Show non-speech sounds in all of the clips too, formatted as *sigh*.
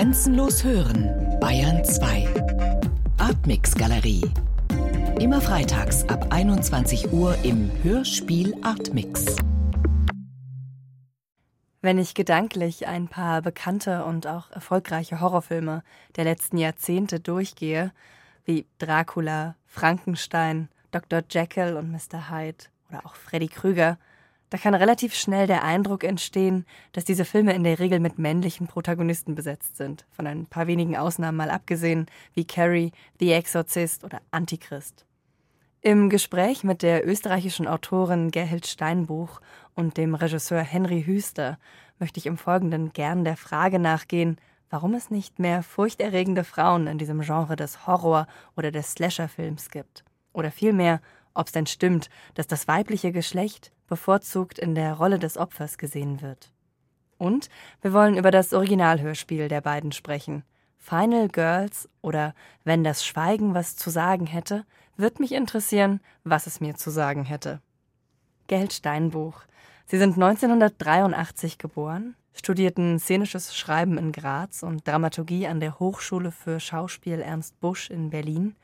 Grenzenlos hören, Bayern 2. Artmix Galerie. Immer freitags ab 21 Uhr im Hörspiel Artmix. Wenn ich gedanklich ein paar bekannte und auch erfolgreiche Horrorfilme der letzten Jahrzehnte durchgehe, wie Dracula, Frankenstein, Dr. Jekyll und Mr. Hyde oder auch Freddy Krüger, da kann relativ schnell der Eindruck entstehen, dass diese Filme in der Regel mit männlichen Protagonisten besetzt sind, von ein paar wenigen Ausnahmen mal abgesehen, wie Carrie, The Exorcist oder Antichrist. Im Gespräch mit der österreichischen Autorin Gerhild Steinbuch und dem Regisseur Henry Hüster möchte ich im Folgenden gern der Frage nachgehen, warum es nicht mehr furchterregende Frauen in diesem Genre des Horror- oder des Slasher-Films gibt. Oder vielmehr, ob es denn stimmt, dass das weibliche Geschlecht bevorzugt in der Rolle des Opfers gesehen wird. Und wir wollen über das Originalhörspiel der beiden sprechen. Final Girls oder Wenn das Schweigen was zu sagen hätte, wird mich interessieren, was es mir zu sagen hätte. Geld Steinbuch. Sie sind 1983 geboren, studierten szenisches Schreiben in Graz und Dramaturgie an der Hochschule für Schauspiel Ernst Busch in Berlin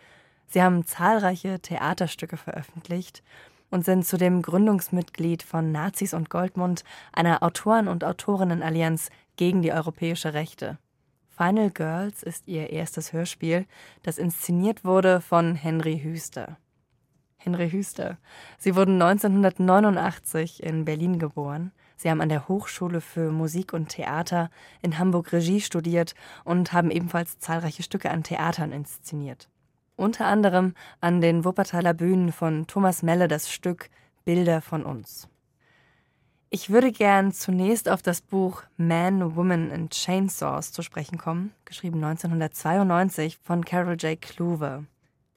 Sie haben zahlreiche Theaterstücke veröffentlicht und sind zudem Gründungsmitglied von Nazis und Goldmund, einer Autoren- und Autorinnenallianz gegen die europäische Rechte. Final Girls ist ihr erstes Hörspiel, das inszeniert wurde von Henry Hüster. Henry Hüster. Sie wurden 1989 in Berlin geboren. Sie haben an der Hochschule für Musik und Theater in Hamburg Regie studiert und haben ebenfalls zahlreiche Stücke an Theatern inszeniert unter anderem an den Wuppertaler Bühnen von Thomas Melle das Stück Bilder von uns. Ich würde gern zunächst auf das Buch Man, Woman and Chainsaws zu sprechen kommen, geschrieben 1992 von Carol J. Kluwer.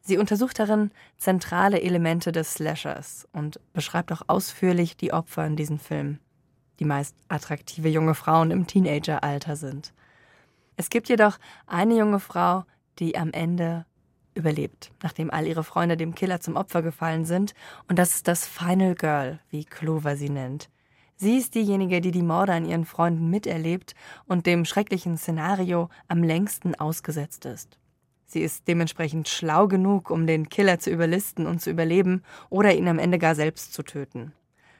Sie untersucht darin zentrale Elemente des Slashers und beschreibt auch ausführlich die Opfer in diesem Film, die meist attraktive junge Frauen im Teenageralter sind. Es gibt jedoch eine junge Frau, die am Ende überlebt, nachdem all ihre Freunde dem Killer zum Opfer gefallen sind. Und das ist das Final Girl, wie Clover sie nennt. Sie ist diejenige, die die Morde an ihren Freunden miterlebt und dem schrecklichen Szenario am längsten ausgesetzt ist. Sie ist dementsprechend schlau genug, um den Killer zu überlisten und zu überleben oder ihn am Ende gar selbst zu töten.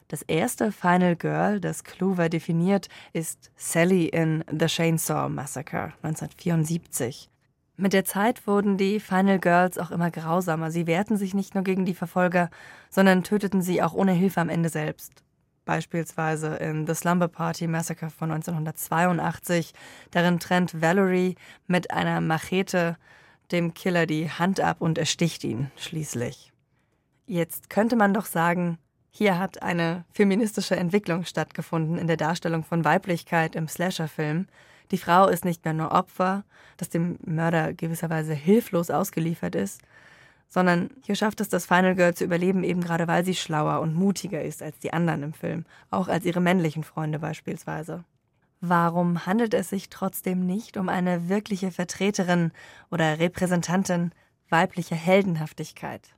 Das erste Final Girl, das Clover definiert, ist Sally in The Chainsaw Massacre 1974. Mit der Zeit wurden die Final Girls auch immer grausamer. Sie wehrten sich nicht nur gegen die Verfolger, sondern töteten sie auch ohne Hilfe am Ende selbst. Beispielsweise in The Slumber Party Massacre von 1982. Darin trennt Valerie mit einer Machete dem Killer die Hand ab und ersticht ihn schließlich. Jetzt könnte man doch sagen, hier hat eine feministische Entwicklung stattgefunden in der Darstellung von Weiblichkeit im Slasher-Film. Die Frau ist nicht mehr nur Opfer, das dem Mörder gewisserweise hilflos ausgeliefert ist, sondern hier schafft es das Final Girl zu überleben, eben gerade weil sie schlauer und mutiger ist als die anderen im Film, auch als ihre männlichen Freunde beispielsweise. Warum handelt es sich trotzdem nicht um eine wirkliche Vertreterin oder Repräsentantin weiblicher Heldenhaftigkeit?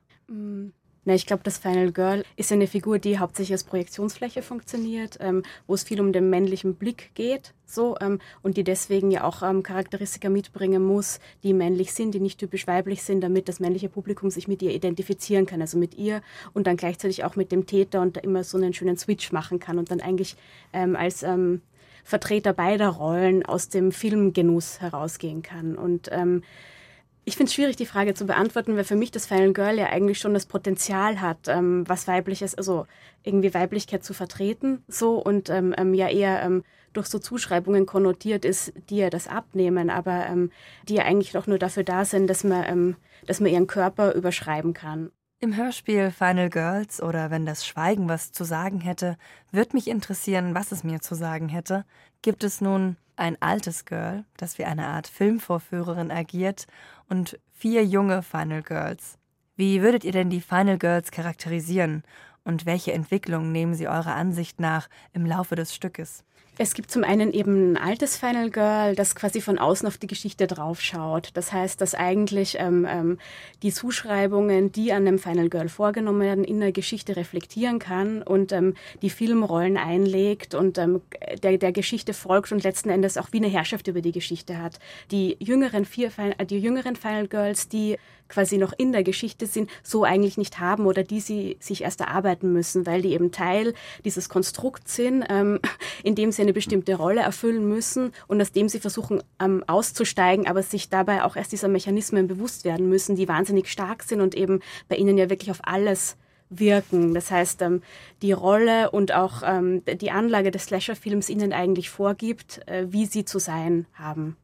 Na, ich glaube, das Final Girl ist eine Figur, die hauptsächlich als Projektionsfläche funktioniert, ähm, wo es viel um den männlichen Blick geht, so ähm, und die deswegen ja auch ähm, Charakteristika mitbringen muss, die männlich sind, die nicht typisch weiblich sind, damit das männliche Publikum sich mit ihr identifizieren kann, also mit ihr und dann gleichzeitig auch mit dem Täter und da immer so einen schönen Switch machen kann und dann eigentlich ähm, als ähm, Vertreter beider Rollen aus dem Filmgenuss herausgehen kann. Und ähm, ich finde es schwierig, die Frage zu beantworten, weil für mich das Final Girl ja eigentlich schon das Potenzial hat, ähm, was weibliches, also irgendwie Weiblichkeit zu vertreten, so und ähm, ähm, ja eher ähm, durch so Zuschreibungen konnotiert ist, die ja das abnehmen, aber ähm, die ja eigentlich doch nur dafür da sind, dass man, ähm, dass man ihren Körper überschreiben kann. Im Hörspiel Final Girls oder wenn das Schweigen was zu sagen hätte, wird mich interessieren, was es mir zu sagen hätte. Gibt es nun ein altes Girl, das wie eine Art Filmvorführerin agiert, und vier junge Final Girls. Wie würdet ihr denn die Final Girls charakterisieren und welche Entwicklung nehmen sie eurer Ansicht nach im Laufe des Stückes? Es gibt zum einen eben ein altes Final Girl, das quasi von außen auf die Geschichte draufschaut. Das heißt, dass eigentlich ähm, ähm, die Zuschreibungen, die an dem Final Girl vorgenommen werden, in der Geschichte reflektieren kann und ähm, die Filmrollen einlegt und ähm, der, der Geschichte folgt und letzten Endes auch wie eine Herrschaft über die Geschichte hat. Die jüngeren vier, die jüngeren Final Girls, die quasi noch in der Geschichte sind, so eigentlich nicht haben oder die sie sich erst erarbeiten müssen, weil die eben Teil dieses Konstrukts sind, ähm, *laughs* in dem sie eine bestimmte Rolle erfüllen müssen und aus dem sie versuchen ähm, auszusteigen, aber sich dabei auch erst dieser Mechanismen bewusst werden müssen, die wahnsinnig stark sind und eben bei ihnen ja wirklich auf alles wirken. Das heißt, ähm, die Rolle und auch ähm, die Anlage des Slasher-Films ihnen eigentlich vorgibt, äh, wie sie zu sein haben.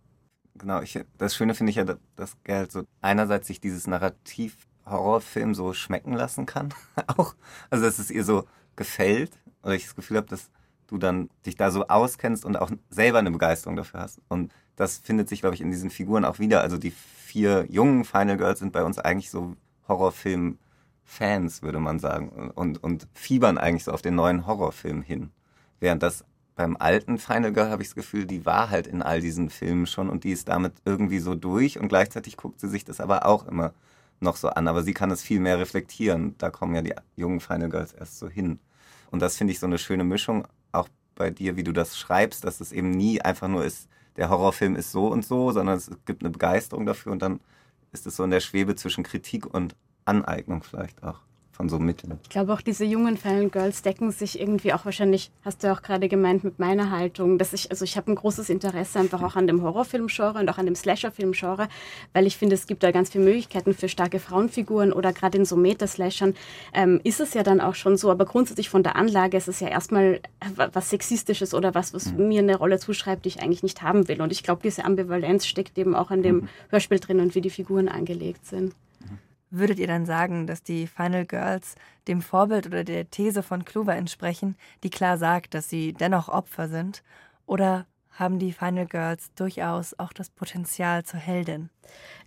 Genau, ich, das Schöne finde ich ja, dass Geld so einerseits sich dieses Narrativ Horrorfilm so schmecken lassen kann, *laughs* auch. Also, dass es ihr so gefällt, oder ich das Gefühl habe, dass du dann dich da so auskennst und auch selber eine Begeisterung dafür hast. Und das findet sich, glaube ich, in diesen Figuren auch wieder. Also die vier jungen Final Girls sind bei uns eigentlich so Horrorfilm-Fans, würde man sagen. Und, und fiebern eigentlich so auf den neuen Horrorfilm hin. Während das beim alten Final Girl habe ich das Gefühl, die war halt in all diesen Filmen schon und die ist damit irgendwie so durch und gleichzeitig guckt sie sich das aber auch immer noch so an. Aber sie kann es viel mehr reflektieren. Da kommen ja die jungen Final Girls erst so hin. Und das finde ich so eine schöne Mischung, auch bei dir, wie du das schreibst, dass es eben nie einfach nur ist, der Horrorfilm ist so und so, sondern es gibt eine Begeisterung dafür und dann ist es so in der Schwebe zwischen Kritik und Aneignung vielleicht auch von so Mitteln. Ich glaube auch diese jungen Fallen Girls decken sich irgendwie auch wahrscheinlich, hast du auch gerade gemeint, mit meiner Haltung, dass ich, also ich habe ein großes Interesse einfach auch an dem Horrorfilm-Genre und auch an dem Slasher-Film-Genre, weil ich finde, es gibt da ganz viele Möglichkeiten für starke Frauenfiguren oder gerade in so Meta-Slashern ähm, ist es ja dann auch schon so, aber grundsätzlich von der Anlage ist es ja erstmal was Sexistisches oder was, was mhm. mir eine Rolle zuschreibt, die ich eigentlich nicht haben will. Und ich glaube, diese Ambivalenz steckt eben auch in dem mhm. Hörspiel drin und wie die Figuren angelegt sind. Würdet ihr dann sagen, dass die Final Girls dem Vorbild oder der These von Clover entsprechen, die klar sagt, dass sie dennoch Opfer sind? Oder haben die Final Girls durchaus auch das Potenzial zur Heldin?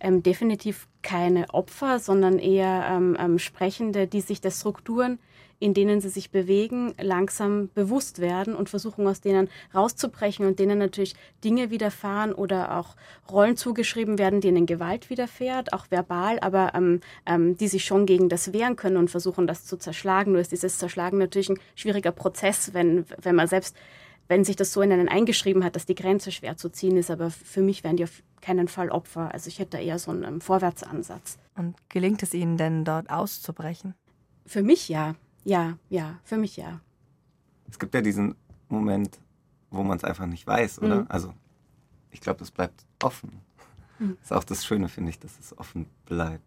Ähm, definitiv keine Opfer, sondern eher ähm, ähm, Sprechende, die sich der Strukturen in denen sie sich bewegen, langsam bewusst werden und versuchen aus denen rauszubrechen und denen natürlich Dinge widerfahren oder auch Rollen zugeschrieben werden, denen Gewalt widerfährt, auch verbal, aber ähm, ähm, die sich schon gegen das wehren können und versuchen, das zu zerschlagen. Nur ist dieses Zerschlagen natürlich ein schwieriger Prozess, wenn, wenn man selbst wenn sich das so in einen eingeschrieben hat, dass die Grenze schwer zu ziehen ist, aber für mich wären die auf keinen Fall Opfer. Also ich hätte da eher so einen ähm, Vorwärtsansatz. Und gelingt es Ihnen denn dort auszubrechen? Für mich ja. Ja, ja, für mich ja. Es gibt ja diesen Moment, wo man es einfach nicht weiß, oder? Mhm. Also ich glaube, das bleibt offen. Mhm. Das ist auch das Schöne, finde ich, dass es offen bleibt.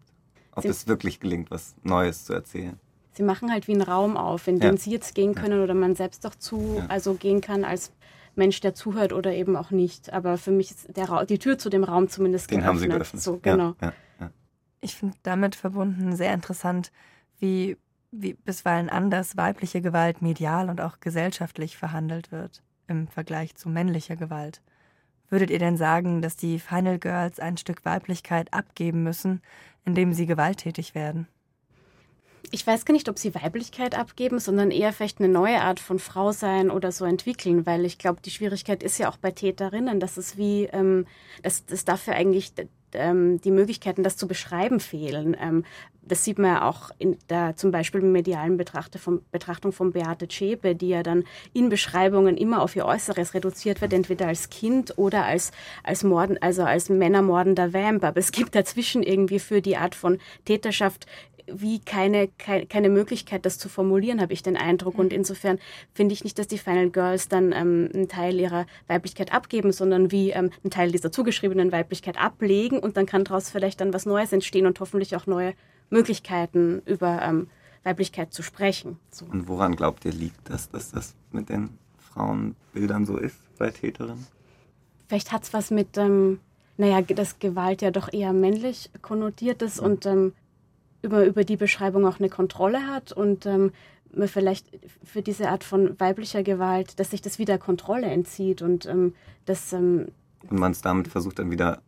Ob Sie es wirklich gelingt, was Neues zu erzählen. Sie machen halt wie einen Raum auf, in den ja. Sie jetzt gehen können ja. oder man selbst doch zu, ja. also gehen kann als Mensch, der zuhört oder eben auch nicht. Aber für mich ist der die Tür zu dem Raum zumindest Den geöffnet. haben Sie geöffnet. So, genau. Ich finde damit verbunden sehr interessant, wie wie bisweilen anders weibliche Gewalt medial und auch gesellschaftlich verhandelt wird im Vergleich zu männlicher Gewalt. Würdet ihr denn sagen, dass die Final Girls ein Stück Weiblichkeit abgeben müssen, indem sie gewalttätig werden? Ich weiß gar nicht, ob sie Weiblichkeit abgeben, sondern eher vielleicht eine neue Art von Frau sein oder so entwickeln, weil ich glaube, die Schwierigkeit ist ja auch bei Täterinnen, dass es wie, ähm, dass, dass dafür eigentlich ähm, die Möglichkeiten, das zu beschreiben, fehlen. Das sieht man ja auch in der zum Beispiel medialen von, Betrachtung von Beate Zschäpe, die ja dann in Beschreibungen immer auf ihr Äußeres reduziert wird, entweder als Kind oder als, als Morden, also als Männermordender Vamp. Aber es gibt dazwischen irgendwie für die Art von Täterschaft wie keine, keine, keine Möglichkeit, das zu formulieren, habe ich den Eindruck. Und mhm. insofern finde ich nicht, dass die Final Girls dann ähm, einen Teil ihrer Weiblichkeit abgeben, sondern wie ähm, einen Teil dieser zugeschriebenen Weiblichkeit ablegen und dann kann daraus vielleicht dann was Neues entstehen und hoffentlich auch neue Möglichkeiten über ähm, Weiblichkeit zu sprechen. So. Und woran glaubt ihr liegt das, dass das mit den Frauenbildern so ist bei Täterinnen? Vielleicht hat es was mit, ähm, naja, dass Gewalt ja doch eher männlich konnotiert ist und ähm, über, über die Beschreibung auch eine Kontrolle hat und ähm, man vielleicht für diese Art von weiblicher Gewalt, dass sich das wieder Kontrolle entzieht und ähm, das. Ähm, und man es damit versucht dann wieder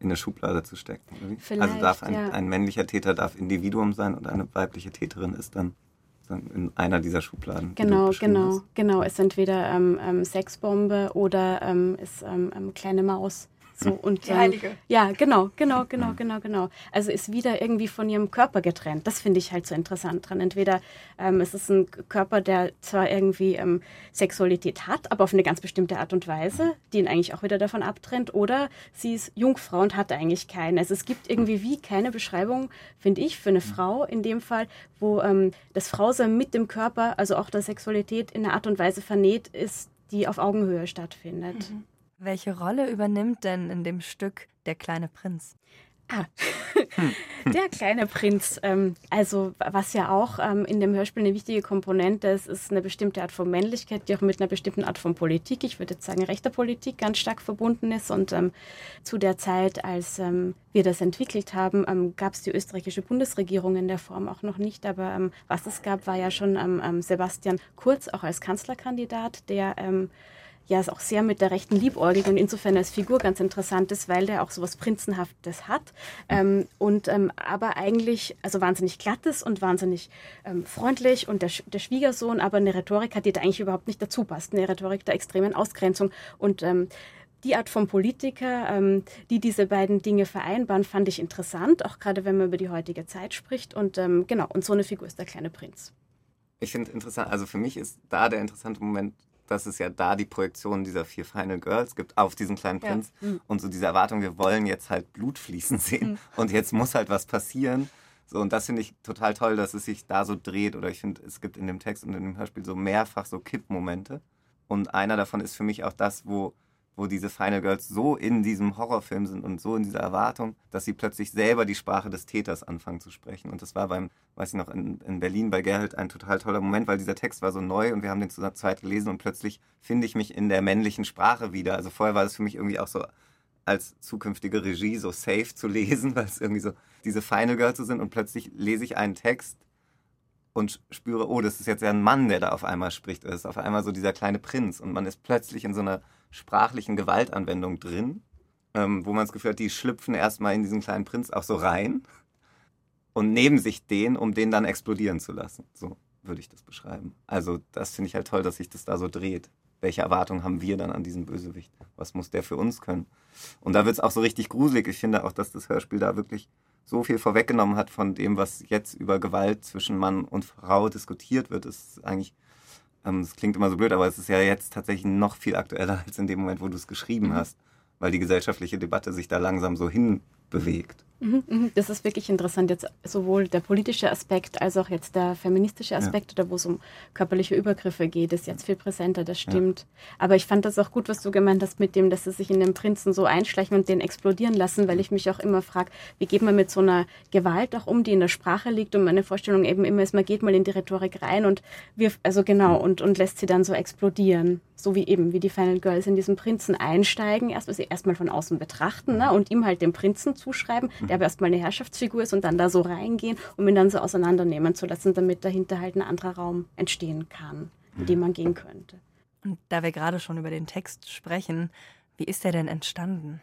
in eine Schublade zu stecken. also darf ein, ja. ein, männlicher Täter darf Individuum sein und eine weibliche Täterin ist dann in einer dieser Schubladen. Genau, genau, hast. genau. Es ist entweder ähm, ähm, Sexbombe oder ähm, ist ähm, ähm, kleine Maus. So, *laughs* und, Die Heilige. Ähm, ja, genau, genau, genau, genau, genau. Also ist wieder irgendwie von ihrem Körper getrennt. Das finde ich halt so interessant dran. Entweder ähm, es ist ein Körper, der zwar irgendwie ähm, Sexualität hat, aber auf eine ganz bestimmte Art und Weise, die ihn eigentlich auch wieder davon abtrennt, oder sie ist Jungfrau und hat eigentlich keine. Also es gibt irgendwie wie keine Beschreibung, finde ich, für eine Frau in dem Fall, wo ähm, das Frausein mit dem Körper, also auch der Sexualität in einer Art und Weise vernäht ist, die auf Augenhöhe stattfindet. Mhm. Welche Rolle übernimmt denn in dem Stück der kleine Prinz? Ah, *laughs* der kleine Prinz. Ähm, also was ja auch ähm, in dem Hörspiel eine wichtige Komponente ist, ist eine bestimmte Art von Männlichkeit, die auch mit einer bestimmten Art von Politik, ich würde jetzt sagen rechter Politik, ganz stark verbunden ist. Und ähm, zu der Zeit, als ähm, wir das entwickelt haben, ähm, gab es die österreichische Bundesregierung in der Form auch noch nicht. Aber ähm, was es gab, war ja schon Sebastian Kurz auch als Kanzlerkandidat, der ja ist auch sehr mit der rechten liebäugig und insofern als Figur ganz interessant ist, weil der auch so was Prinzenhaftes hat ähm, und ähm, aber eigentlich also wahnsinnig glatt ist und wahnsinnig ähm, freundlich und der, der, Schwiegersohn aber eine Rhetorik hat, die da eigentlich überhaupt nicht dazu passt, eine Rhetorik der extremen Ausgrenzung und ähm, die Art von Politiker, ähm, die diese beiden Dinge vereinbaren, fand ich interessant, auch gerade wenn man über die heutige Zeit spricht. Und ähm, genau, und so eine Figur ist der kleine Prinz. Ich finde interessant, also für mich ist da der interessante Moment dass es ja da die Projektion dieser vier Final Girls gibt auf diesen kleinen Prinz ja. mhm. und so diese Erwartung, wir wollen jetzt halt Blut fließen *laughs* sehen mhm. und jetzt muss halt was passieren. So, und das finde ich total toll, dass es sich da so dreht. Oder ich finde, es gibt in dem Text und in dem Hörspiel so mehrfach so Kippmomente. Und einer davon ist für mich auch das, wo wo diese Final Girls so in diesem Horrorfilm sind und so in dieser Erwartung, dass sie plötzlich selber die Sprache des Täters anfangen zu sprechen. Und das war beim, weiß ich noch, in, in Berlin bei Gerhard ein total toller Moment, weil dieser Text war so neu und wir haben den zu zweit gelesen und plötzlich finde ich mich in der männlichen Sprache wieder. Also vorher war es für mich irgendwie auch so als zukünftige Regie so safe zu lesen, *laughs* weil es irgendwie so diese Final Girls sind und plötzlich lese ich einen Text und spüre, oh, das ist jetzt ja ein Mann, der da auf einmal spricht. Das ist auf einmal so dieser kleine Prinz und man ist plötzlich in so einer sprachlichen Gewaltanwendung drin, ähm, wo man das Gefühl hat, die schlüpfen erstmal in diesen kleinen Prinz auch so rein und nehmen sich den, um den dann explodieren zu lassen. So würde ich das beschreiben. Also das finde ich halt toll, dass sich das da so dreht. Welche Erwartungen haben wir dann an diesen Bösewicht? Was muss der für uns können? Und da wird es auch so richtig gruselig. Ich finde auch, dass das Hörspiel da wirklich so viel vorweggenommen hat von dem, was jetzt über Gewalt zwischen Mann und Frau diskutiert wird. Das ist eigentlich es klingt immer so blöd, aber es ist ja jetzt tatsächlich noch viel aktueller als in dem Moment, wo du es geschrieben mhm. hast, weil die gesellschaftliche Debatte sich da langsam so hinbewegt. Mhm, mhm. Das ist wirklich interessant, jetzt sowohl der politische Aspekt als auch jetzt der feministische Aspekt, ja. oder wo es um körperliche Übergriffe geht, ist jetzt viel präsenter, das stimmt. Ja. Aber ich fand das auch gut, was du gemeint hast mit dem, dass sie sich in den Prinzen so einschleichen und den explodieren lassen, weil ich mich auch immer frage, wie geht man mit so einer Gewalt auch um, die in der Sprache liegt und meine Vorstellung eben immer ist, man geht mal in die Rhetorik rein und wir, also genau, und, und lässt sie dann so explodieren so wie eben, wie die Final Girls in diesen Prinzen einsteigen, erst, was sie erstmal von außen betrachten ne, und ihm halt den Prinzen zuschreiben, der aber erstmal eine Herrschaftsfigur ist und dann da so reingehen, um ihn dann so auseinandernehmen zu lassen, damit dahinter halt ein anderer Raum entstehen kann, in den man gehen könnte. Und da wir gerade schon über den Text sprechen, wie ist der denn entstanden?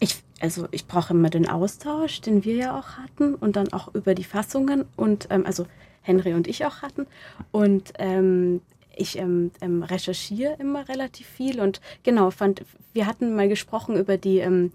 Ich, also ich brauche immer den Austausch, den wir ja auch hatten und dann auch über die Fassungen und ähm, also Henry und ich auch hatten. Und ähm, ich ähm, ähm, recherchiere immer relativ viel und genau, fand, wir hatten mal gesprochen über die ähm,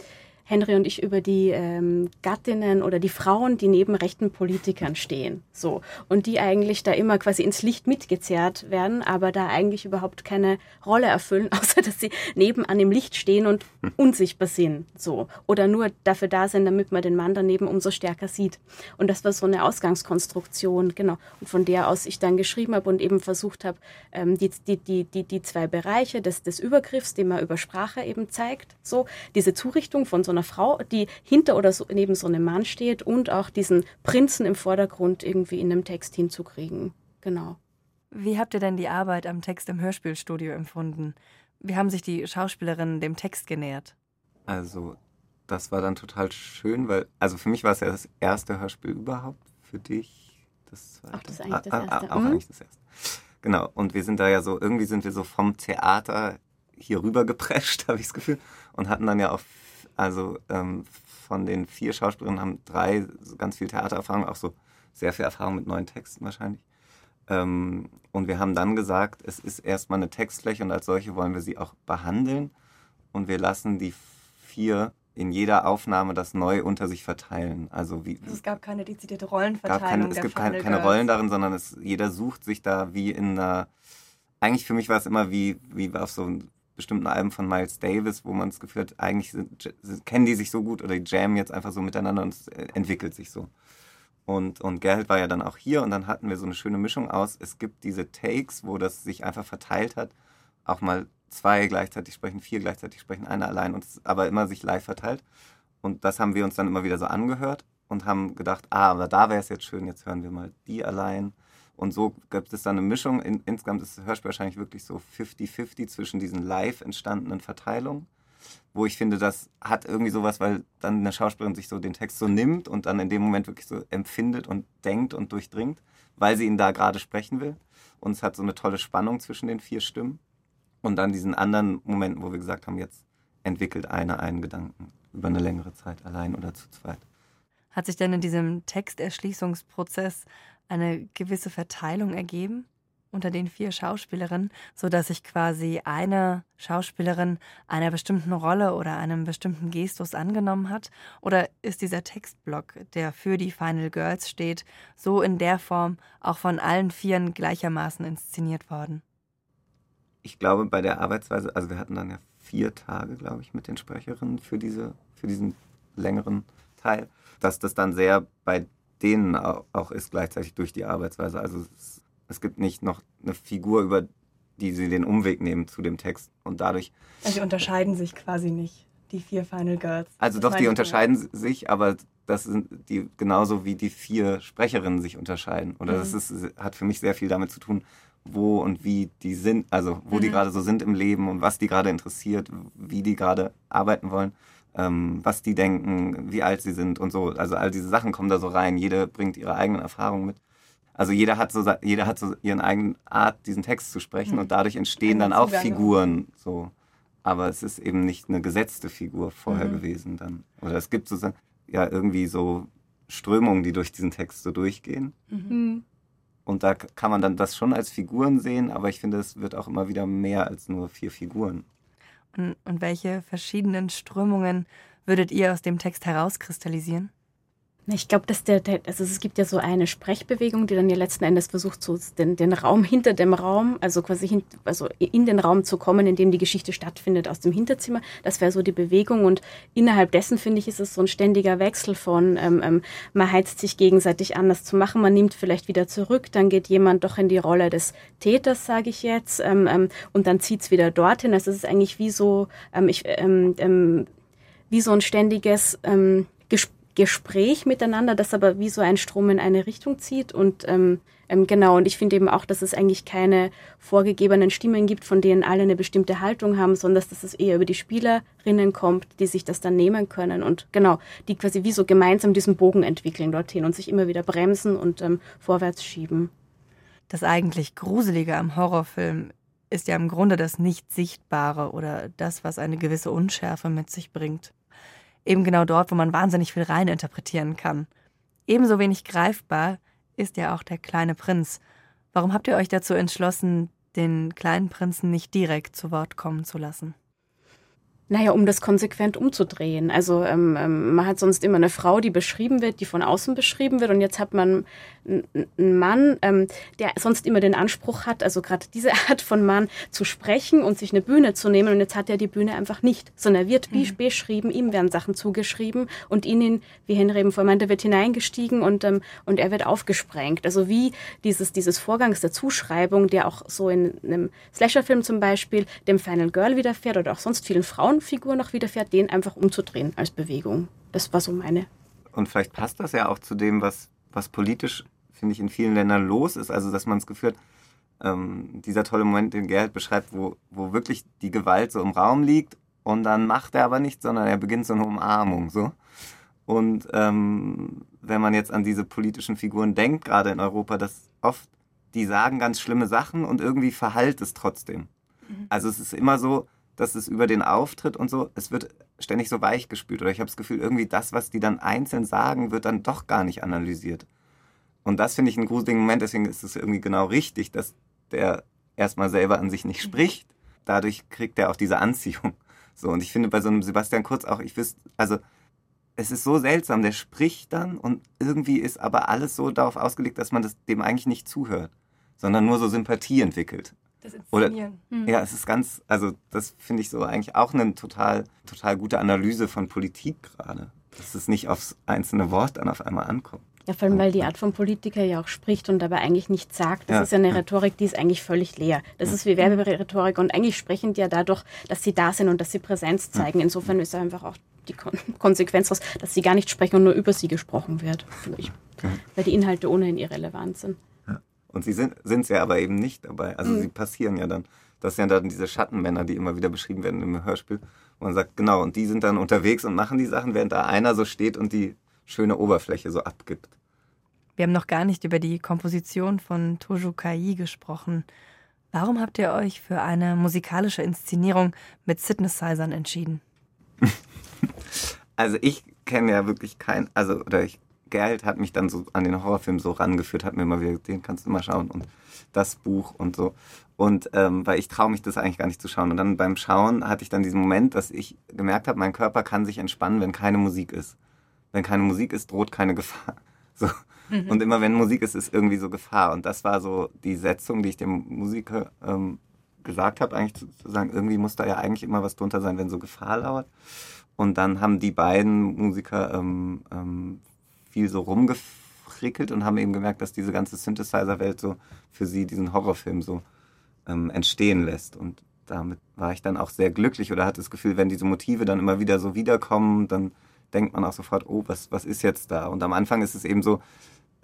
Henry und ich über die ähm, Gattinnen oder die Frauen, die neben rechten Politikern stehen. So. Und die eigentlich da immer quasi ins Licht mitgezerrt werden, aber da eigentlich überhaupt keine Rolle erfüllen, *laughs* außer dass sie nebenan im Licht stehen und hm. unsichtbar sind. So. Oder nur dafür da sind, damit man den Mann daneben umso stärker sieht. Und das war so eine Ausgangskonstruktion, genau. Und von der aus ich dann geschrieben habe und eben versucht habe, ähm, die, die, die, die, die zwei Bereiche des, des Übergriffs, den man über Sprache eben zeigt, so, diese Zurichtung von so einer einer Frau, die hinter oder so, neben so einem Mann steht und auch diesen Prinzen im Vordergrund irgendwie in einem Text hinzukriegen. Genau. Wie habt ihr denn die Arbeit am Text im Hörspielstudio empfunden? Wie haben sich die Schauspielerinnen dem Text genähert? Also, das war dann total schön, weil, also für mich war es ja das erste Hörspiel überhaupt, für dich das zweite. Auch das eigentlich das ah, ah, erste. Ah, auch mhm. eigentlich das erste. Genau, und wir sind da ja so, irgendwie sind wir so vom Theater hier rüber geprescht, *laughs* habe ich das Gefühl, und hatten dann ja auch also ähm, von den vier Schauspielerinnen haben drei ganz viel Theatererfahrung, auch so sehr viel Erfahrung mit neuen Texten wahrscheinlich. Ähm, und wir haben dann gesagt, es ist erstmal eine Textfläche und als solche wollen wir sie auch behandeln. Und wir lassen die vier in jeder Aufnahme das neu unter sich verteilen. Also wie, also es gab keine dezidierte Rollenverteilung. Keine, es gibt keine, keine, Rollen darin, sondern es, jeder sucht sich da wie in einer. Eigentlich für mich war es immer wie, wie auf so einem bestimmten Alben von Miles Davis, wo man das Gefühl hat, eigentlich sind, kennen die sich so gut oder die jammen jetzt einfach so miteinander und es entwickelt sich so. Und, und Gerhard war ja dann auch hier und dann hatten wir so eine schöne Mischung aus. Es gibt diese Takes, wo das sich einfach verteilt hat, auch mal zwei gleichzeitig sprechen, vier gleichzeitig sprechen, einer allein, und aber immer sich live verteilt. Und das haben wir uns dann immer wieder so angehört und haben gedacht, ah, aber da wäre es jetzt schön, jetzt hören wir mal die allein. Und so gibt es dann eine Mischung. In, insgesamt ist das Hörspiel wahrscheinlich wirklich so 50-50 zwischen diesen live entstandenen Verteilungen, wo ich finde, das hat irgendwie sowas, weil dann eine Schauspielerin sich so den Text so nimmt und dann in dem Moment wirklich so empfindet und denkt und durchdringt, weil sie ihn da gerade sprechen will. Und es hat so eine tolle Spannung zwischen den vier Stimmen. Und dann diesen anderen Momenten, wo wir gesagt haben, jetzt entwickelt einer einen Gedanken über eine längere Zeit, allein oder zu zweit. Hat sich denn in diesem Texterschließungsprozess eine gewisse Verteilung ergeben unter den vier Schauspielerinnen, sodass sich quasi eine Schauspielerin einer bestimmten Rolle oder einem bestimmten Gestus angenommen hat? Oder ist dieser Textblock, der für die Final Girls steht, so in der Form auch von allen Vieren gleichermaßen inszeniert worden? ich glaube, bei der Arbeitsweise, also wir hatten dann ja vier Tage, glaube ich, mit den Sprecherinnen für, diese, für diesen längeren Teil, dass das dann sehr bei denen auch ist, gleichzeitig durch die Arbeitsweise. Also es, es gibt nicht noch eine Figur, über die sie den Umweg nehmen zu dem Text und dadurch. Also sie unterscheiden sich quasi nicht, die vier Final Girls. Also doch, die unterscheiden sich, aber das sind die genauso wie die vier Sprecherinnen sich unterscheiden. Oder mhm. das ist, hat für mich sehr viel damit zu tun, wo und wie die sind, also wo mhm. die gerade so sind im Leben und was die gerade interessiert, wie die gerade arbeiten wollen, ähm, was die denken, wie alt sie sind und so. Also all diese Sachen kommen da so rein. Jede bringt ihre eigenen Erfahrungen mit. Also jeder hat so, jeder hat so ihren eigenen Art, diesen Text zu sprechen mhm. und dadurch entstehen dann auch Figuren. So. Aber es ist eben nicht eine gesetzte Figur vorher mhm. gewesen dann. Oder es gibt so ja irgendwie so Strömungen, die durch diesen Text so durchgehen. Mhm. Und da kann man dann das schon als Figuren sehen, aber ich finde, es wird auch immer wieder mehr als nur vier Figuren. Und, welche verschiedenen Strömungen würdet ihr aus dem Text herauskristallisieren? Ich glaube, dass der, der, also es gibt ja so eine Sprechbewegung, die dann ja letzten Endes versucht, so den, den Raum hinter dem Raum, also quasi hin, also in den Raum zu kommen, in dem die Geschichte stattfindet, aus dem Hinterzimmer. Das wäre so die Bewegung und innerhalb dessen finde ich, ist es so ein ständiger Wechsel von, ähm, ähm, man heizt sich gegenseitig anders zu machen, man nimmt vielleicht wieder zurück, dann geht jemand doch in die Rolle des Täters, sage ich jetzt, ähm, ähm, und dann zieht es wieder dorthin. Also es ist eigentlich wie so, ähm, ich, ähm, ähm, wie so ein ständiges ähm, Gespräch Gespräch miteinander, das aber wie so ein Strom in eine Richtung zieht. Und ähm, ähm, genau, und ich finde eben auch, dass es eigentlich keine vorgegebenen Stimmen gibt, von denen alle eine bestimmte Haltung haben, sondern dass es eher über die Spielerinnen kommt, die sich das dann nehmen können und genau, die quasi wie so gemeinsam diesen Bogen entwickeln dorthin und sich immer wieder bremsen und ähm, vorwärts schieben. Das eigentlich Gruselige am Horrorfilm ist ja im Grunde das Nicht-Sichtbare oder das, was eine gewisse Unschärfe mit sich bringt eben genau dort, wo man wahnsinnig viel reininterpretieren kann. Ebenso wenig greifbar ist ja auch der kleine Prinz. Warum habt ihr euch dazu entschlossen, den kleinen Prinzen nicht direkt zu Wort kommen zu lassen? Naja, um das konsequent umzudrehen. Also ähm, ähm, man hat sonst immer eine Frau, die beschrieben wird, die von außen beschrieben wird. Und jetzt hat man einen Mann, ähm, der sonst immer den Anspruch hat, also gerade diese *laughs* Art von Mann zu sprechen und sich eine Bühne zu nehmen. Und jetzt hat er die Bühne einfach nicht, sondern er wird mhm. beschrieben, ihm werden Sachen zugeschrieben und ihn, wie Henry eben vorhin meinte, wird hineingestiegen und, ähm, und er wird aufgesprengt. Also wie dieses, dieses Vorgangs der Zuschreibung, der auch so in einem Slasher-Film zum Beispiel dem Final Girl widerfährt oder auch sonst vielen Frauen Figur noch widerfährt, den einfach umzudrehen als Bewegung. Das war so meine. Und vielleicht passt das ja auch zu dem, was, was politisch, finde ich, in vielen Ländern los ist. Also, dass man es geführt, ähm, dieser tolle Moment, den Gerhard beschreibt, wo, wo wirklich die Gewalt so im Raum liegt und dann macht er aber nichts, sondern er beginnt so eine Umarmung. So. Und ähm, wenn man jetzt an diese politischen Figuren denkt, gerade in Europa, dass oft die sagen ganz schlimme Sachen und irgendwie verhallt es trotzdem. Mhm. Also es ist immer so, dass es über den Auftritt und so, es wird ständig so weich gespült. Oder ich habe das Gefühl, irgendwie das, was die dann einzeln sagen, wird dann doch gar nicht analysiert. Und das finde ich einen gruseligen Moment, deswegen ist es irgendwie genau richtig, dass der erstmal selber an sich nicht spricht. Dadurch kriegt er auch diese Anziehung. So, und ich finde bei so einem Sebastian Kurz auch, ich wüsste, also es ist so seltsam, der spricht dann und irgendwie ist aber alles so darauf ausgelegt, dass man das, dem eigentlich nicht zuhört, sondern nur so Sympathie entwickelt. Das Oder, Inszenieren. Hm. ja, es ist ganz, also das finde ich so eigentlich auch eine total, total gute Analyse von Politik gerade. Dass es nicht aufs einzelne Wort dann auf einmal ankommt. Ja, vor allem, weil die Art von Politiker ja auch spricht und dabei eigentlich nichts sagt. Das Ja, ist ja eine ja. Rhetorik, die ist eigentlich völlig leer. Das ist wie Werberhetorik und eigentlich sprechen die ja dadurch, dass sie da sind und dass sie Präsenz zeigen. Insofern ist einfach auch die Kon Konsequenz daraus, dass sie gar nicht sprechen und nur über sie gesprochen wird, finde ich. Weil die Inhalte ohnehin irrelevant sind. Und sie sind es ja aber eben nicht dabei. Also sie passieren ja dann. Das sind ja dann diese Schattenmänner, die immer wieder beschrieben werden im Hörspiel. Wo man sagt, genau, und die sind dann unterwegs und machen die Sachen, während da einer so steht und die schöne Oberfläche so abgibt. Wir haben noch gar nicht über die Komposition von Tojo Kai gesprochen. Warum habt ihr euch für eine musikalische Inszenierung mit Synthesizern entschieden? *laughs* Also ich kenne ja wirklich kein, also oder ich, Gerd hat mich dann so an den Horrorfilm so rangeführt, hat mir immer wieder, den kannst du mal schauen und das Buch und so. Und ähm, weil ich traue mich das eigentlich gar nicht zu schauen. Und dann beim Schauen hatte ich dann diesen Moment, dass ich gemerkt habe, mein Körper kann sich entspannen, wenn keine Musik ist. Wenn keine Musik ist, droht keine Gefahr. *laughs* So. Und immer wenn Musik ist, ist irgendwie so Gefahr. Und das war so die Setzung, die ich dem Musiker ähm, gesagt habe, eigentlich zu, zu sagen, irgendwie muss da ja eigentlich immer was drunter sein, wenn so Gefahr lauert. Und dann haben die beiden Musiker ähm, ähm, viel so rumgefrickelt und haben eben gemerkt, dass diese ganze Synthesizer-Welt so für sie diesen Horrorfilm so ähm, entstehen lässt. Und damit war ich dann auch sehr glücklich oder hatte das Gefühl, wenn diese Motive dann immer wieder so wiederkommen, dann denkt man auch sofort, oh, was, was ist jetzt da? Und am Anfang ist es eben so,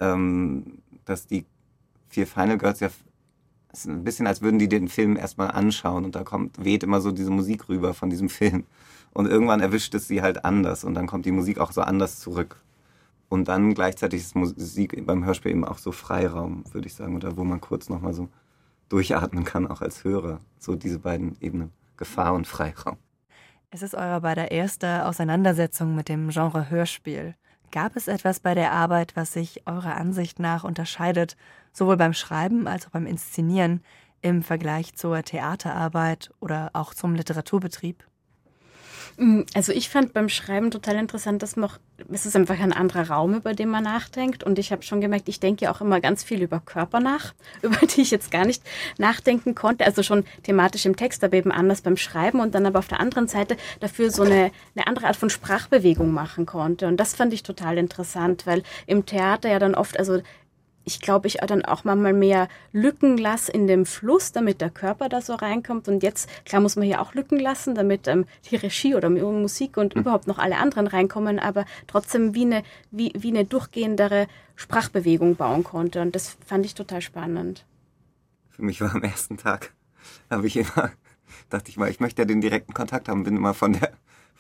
ähm, dass die vier Final Girls ja es ist ein bisschen, als würden die den Film erstmal anschauen und da kommt, weht immer so diese Musik rüber von diesem *laughs* Film. Und irgendwann erwischt es sie halt anders und dann kommt die Musik auch so anders zurück. Und dann gleichzeitig ist Musik beim Hörspiel eben auch so Freiraum, würde ich sagen, oder wo man kurz nochmal so durchatmen kann, auch als Hörer. So diese beiden Ebenen, Gefahr und Freiraum. Es ist eure beider erste Auseinandersetzung mit dem Genre Hörspiel. Gab es etwas bei der Arbeit, was sich eurer Ansicht nach unterscheidet, sowohl beim Schreiben als auch beim Inszenieren im Vergleich zur Theaterarbeit oder auch zum Literaturbetrieb? Mm, Also ich fand beim Schreiben total interessant, dass man auch, es ist einfach ein anderer Raum, über den man nachdenkt. Und ich habe schon gemerkt, ich denke ja auch immer ganz viel über Körper nach, *laughs* über die ich jetzt gar nicht nachdenken konnte. Also schon thematisch im Text, aber eben anders beim Schreiben und dann aber auf der anderen Seite dafür so eine, eine andere Art von Sprachbewegung machen konnte. Und das fand ich total interessant, weil im Theater ja dann oft, also ich glaube, ich dann auch manchmal mehr Lücken lasse in dem Fluss, damit der Körper da so reinkommt. Und jetzt, klar, muss man hier auch Lücken lassen, damit ähm, die Regie oder Musik und überhaupt noch alle anderen reinkommen, aber trotzdem wie eine, wie, wie eine durchgehendere Sprachbewegung bauen konnte. Und das fand ich total spannend. Für mich war am ersten Tag, *laughs* habe ich immer, dachte ich mal, ich möchte ja den direkten Kontakt haben, bin immer von der,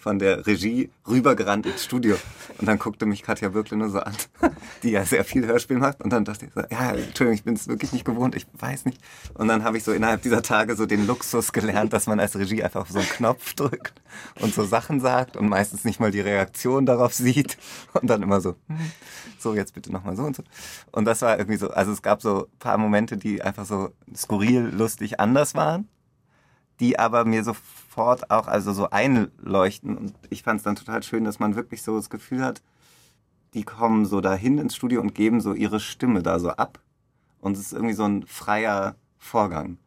von der Regie rübergerannt ins Studio. Und dann guckte mich Katja wirklich nur so an, *laughs* die ja sehr viel Hörspiel macht. Und dann dachte ich so, ja, Entschuldigung, ich bin es wirklich nicht gewohnt, ich weiß nicht. Und dann habe ich so innerhalb dieser Tage so den Luxus gelernt, dass man als Regie einfach auf so einen Knopf drückt und so Sachen sagt und meistens nicht mal die Reaktion darauf sieht. Und dann immer so, hm, so jetzt bitte nochmal so und so. Und das war irgendwie so, also es gab so ein paar Momente, die einfach so skurril, lustig anders waren die aber mir sofort auch also so einleuchten. Und ich fand es dann total schön, dass man wirklich so das Gefühl hat, die kommen so dahin ins Studio und geben so ihre Stimme da so ab. Und es ist irgendwie so ein freier Vorgang.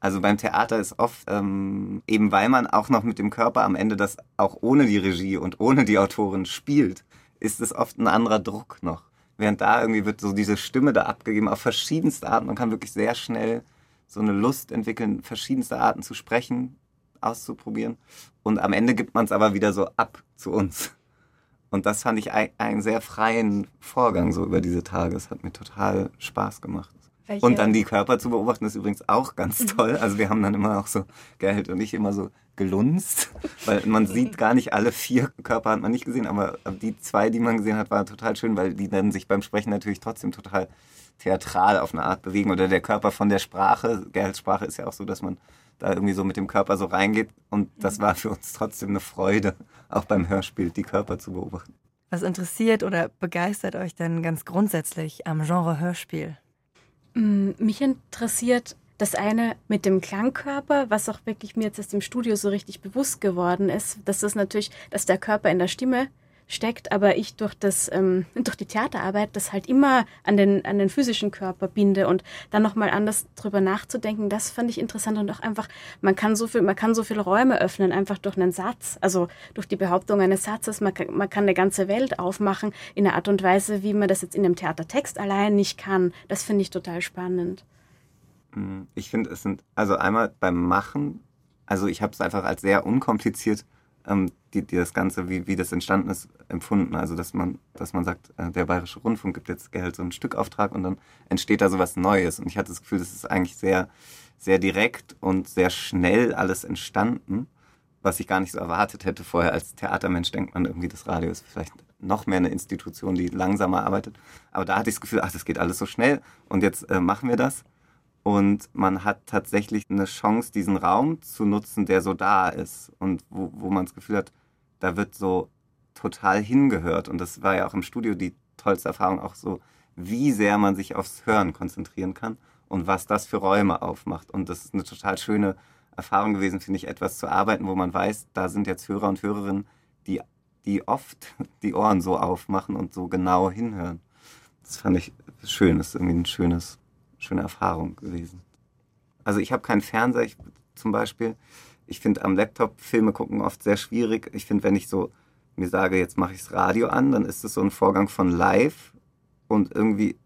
Also beim Theater ist oft, ähm, eben weil man auch noch mit dem Körper am Ende das auch ohne die Regie und ohne die Autorin spielt, ist es oft ein anderer Druck noch. Während da irgendwie wird so diese Stimme da abgegeben auf verschiedenste Arten. Man kann wirklich sehr schnell so eine Lust entwickeln, verschiedenste Arten zu sprechen, auszuprobieren. Und am Ende gibt man es aber wieder so ab zu uns. Und das fand ich ein, einen sehr freien Vorgang so über diese Tage. Es hat mir total Spaß gemacht. Welche- Und dann die Körper zu beobachten, ist übrigens auch ganz toll. Also wir haben dann immer auch so, Gerhard und ich immer so gelunzt, weil man sieht gar nicht alle vier Körper hat man nicht gesehen, aber die zwei, die man gesehen hat, waren total schön, weil die dann sich beim Sprechen natürlich trotzdem total theatral auf eine Art bewegen oder der Körper von der Sprache. Sprache ist ja auch so, dass man da irgendwie so mit dem Körper so reingeht und das war für uns trotzdem eine Freude, auch beim Hörspiel die Körper zu beobachten. Was interessiert oder begeistert euch denn ganz grundsätzlich am Genre Hörspiel? Mm, mich interessiert das eine mit dem Klangkörper, was auch wirklich mir jetzt im Studio so richtig bewusst geworden ist, dass das natürlich, dass der Körper in der Stimme steckt, aber ich durch das ähm, *laughs* durch die Theaterarbeit das halt immer an den an den physischen Körper binde und dann noch mal anders drüber nachzudenken, das fand ich interessant und auch einfach man kann so viel man kann so viele Räume öffnen einfach durch einen Satz, also durch die Behauptung eines Satzes, man kann, man kann eine ganze Welt aufmachen in einer Art und Weise, wie man das jetzt in einem Theatertext allein nicht kann. Das finde ich total spannend. Hm, ich finde, es sind also einmal beim Machen, also ich habe es einfach als sehr unkompliziert ähm, die, die das Ganze, wie, wie das entstanden ist, empfunden. Also dass man, dass man sagt, äh, der Bayerische Rundfunk gibt jetzt Geld so einen Stückauftrag und dann entsteht da so was Neues. Und ich hatte das Gefühl, das ist eigentlich sehr, sehr direkt und sehr schnell alles entstanden, was ich gar nicht so erwartet hätte vorher. Als Theatermensch denkt man irgendwie, das Radio ist vielleicht noch mehr eine Institution, die langsamer arbeitet. Aber da hatte ich das Gefühl, ach, das geht alles so schnell und jetzt äh, machen wir das. Und man hat tatsächlich eine Chance, diesen Raum zu nutzen, der so da ist und wo, wo man das Gefühl hat, da wird so total hingehört. Und das war ja auch im Studio die tollste Erfahrung, auch so, wie sehr man sich aufs Hören konzentrieren kann und was das für Räume aufmacht. Und das ist eine total schöne Erfahrung gewesen, finde ich, etwas zu arbeiten, wo man weiß, da sind jetzt Hörer und Hörerinnen, die, die oft *laughs* die Ohren so aufmachen und so genau hinhören. Das fand ich schön, das ist irgendwie ein schönes, schöne Erfahrung gewesen. Also ich habe keinen Fernseher, ich, zum Beispiel ich finde am Laptop Filme gucken oft sehr schwierig. Ich finde, wenn ich so mir sage, jetzt mache ich das Radio an, dann ist es so ein Vorgang von live und irgendwie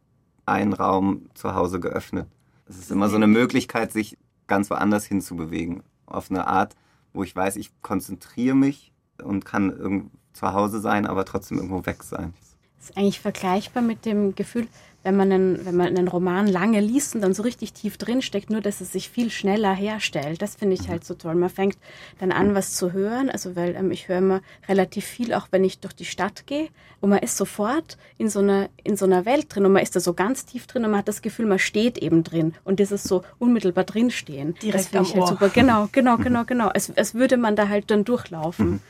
ein Raum zu Hause geöffnet. Es ist immer so eine Möglichkeit, sich ganz woanders hinzubewegen. Auf eine Art, wo ich weiß, ich konzentriere mich und kann zu Hause sein, aber trotzdem irgendwo weg sein. Das ist eigentlich vergleichbar mit dem Gefühl, wenn man, einen, wenn man einen Roman lange liest und dann so richtig tief drinsteckt, nur dass es sich viel schneller herstellt. Das finde ich halt so toll. Man fängt dann an, was zu hören. Also, weil ähm, ich höre immer relativ viel, auch wenn ich durch die Stadt gehe. Und man ist sofort in so einer, in so einer Welt drin und man ist da so ganz tief drin und man hat das Gefühl, man steht eben drin. Und dieses so unmittelbar drinstehen. Direkt das finde ich halt super. Genau, genau, genau, genau. Es, es würde man da halt dann durchlaufen. Mhm.